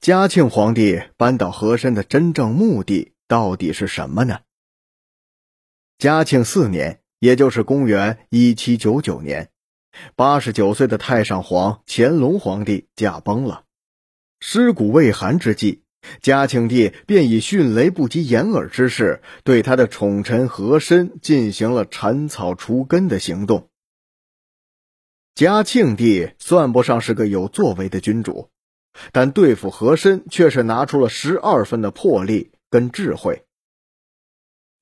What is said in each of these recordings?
嘉庆皇帝扳倒和珅的真正目的到底是什么呢？嘉庆四年，也就是公元一七九九年，八十九岁的太上皇乾隆皇帝驾崩了。尸骨未寒之际，嘉庆帝便以迅雷不及掩耳之势，对他的宠臣和珅进行了铲草除根的行动。嘉庆帝算不上是个有作为的君主。但对付和珅却是拿出了十二分的魄力跟智慧。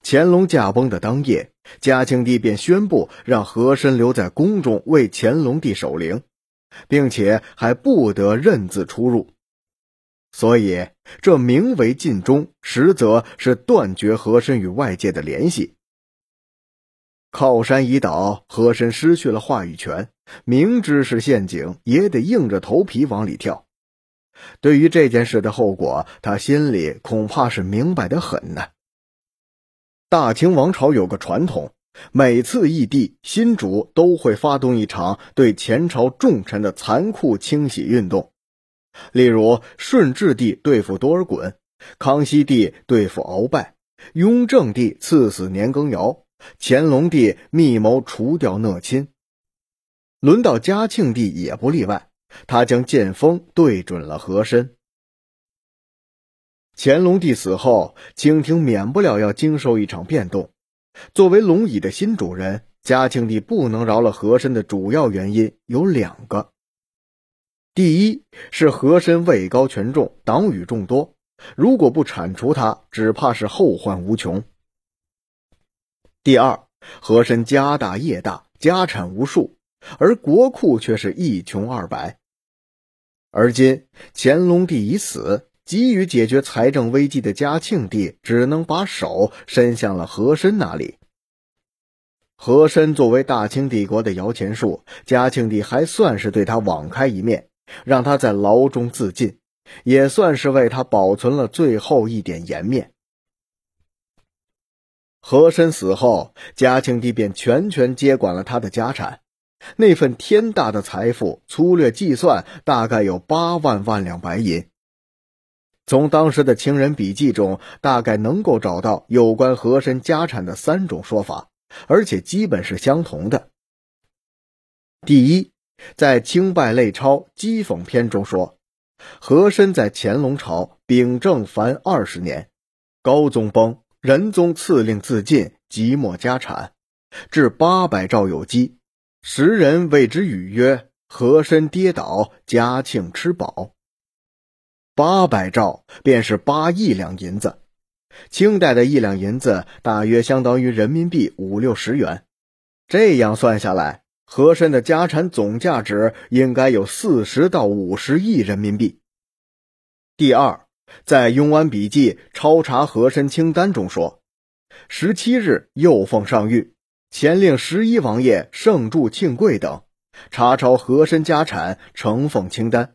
乾隆驾崩的当夜，嘉庆帝便宣布让和珅留在宫中为乾隆帝守灵，并且还不得任自出入。所以，这名为尽忠，实则是断绝和珅与外界的联系。靠山已倒，和珅失去了话语权，明知是陷阱，也得硬着头皮往里跳。对于这件事的后果，他心里恐怕是明白的很呢。大清王朝有个传统，每次易帝新主都会发动一场对前朝重臣的残酷清洗运动。例如，顺治帝对付多尔衮，康熙帝对付鳌拜，雍正帝赐死年羹尧，乾隆帝密谋除掉讷亲，轮到嘉庆帝也不例外。他将剑锋对准了和珅。乾隆帝死后，清廷免不了要经受一场变动。作为龙椅的新主人，嘉庆帝不能饶了和珅的主要原因有两个：第一是和珅位高权重，党羽众多，如果不铲除他，只怕是后患无穷；第二，和珅家大业大，家产无数。而国库却是一穷二白。而今乾隆帝已死，急于解决财政危机的嘉庆帝只能把手伸向了和珅那里。和珅作为大清帝国的摇钱树，嘉庆帝还算是对他网开一面，让他在牢中自尽，也算是为他保存了最后一点颜面。和珅死后，嘉庆帝便全权接管了他的家产。那份天大的财富，粗略计算，大概有八万万两白银。从当时的清人笔记中，大概能够找到有关和珅家产的三种说法，而且基本是相同的。第一，在《清败类钞讥讽篇》中说，和珅在乾隆朝秉政凡二十年，高宗崩，仁宗赐令自尽，即没家产，至八百兆有积。时人谓之语曰：“和珅跌倒，嘉庆吃饱。”八百兆便是八亿两银子，清代的一两银子大约相当于人民币五六十元。这样算下来，和珅的家产总价值应该有四十到五十亿人民币。第二，在《雍安笔记》抄查和珅清单中说，十七日又奉上谕。前令十一王爷盛祝庆贵等查抄和珅家产，呈奉清单。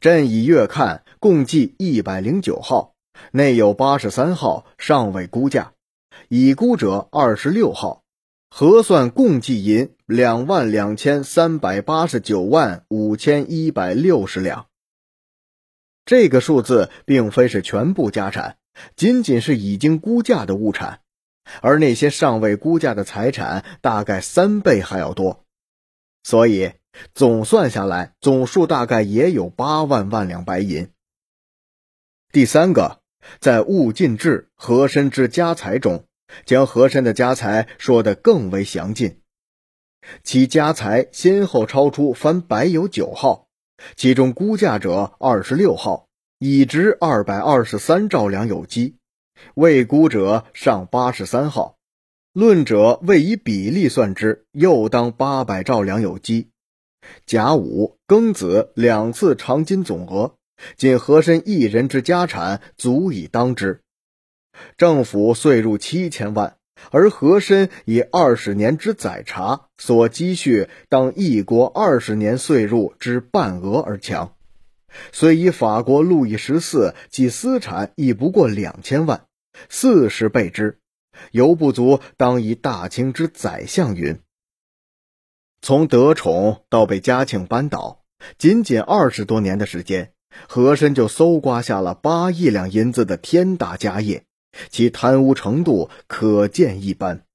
朕已阅看，共计一百零九号，内有八十三号尚未估价，已估者二十六号，核算共计银两万两千三百八十九万五千一百六十两。这个数字并非是全部家产，仅仅是已经估价的物产。而那些尚未估价的财产，大概三倍还要多，所以总算下来，总数大概也有八万万两白银。第三个，在《物尽志和珅之家财》中，将和珅的家财说得更为详尽，其家财先后超出凡百有九号，其中估价者二十六号，已值二百二十三兆两有机。未估者上八十三号，论者未以比例算之，又当八百兆两有机。甲午庚子两次长金总额，仅和珅一人之家产足以当之。政府岁入七千万，而和珅以二十年之宰茶所积蓄，当一国二十年岁入之半额而强。虽以法国路易十四其私产亦不过两千万。四十倍之，犹不足当以大清之宰相云。从得宠到被嘉庆扳倒，仅仅二十多年的时间，和珅就搜刮下了八亿两银子的天大家业，其贪污程度可见一斑。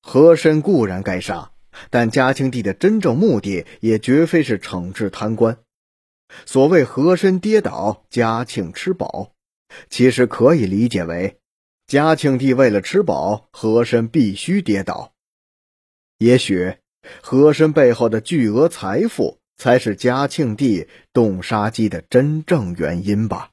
和珅固然该杀，但嘉庆帝的真正目的也绝非是惩治贪官。所谓和珅跌倒，嘉庆吃饱，其实可以理解为，嘉庆帝为了吃饱，和珅必须跌倒。也许，和珅背后的巨额财富。才是嘉庆帝动杀机的真正原因吧。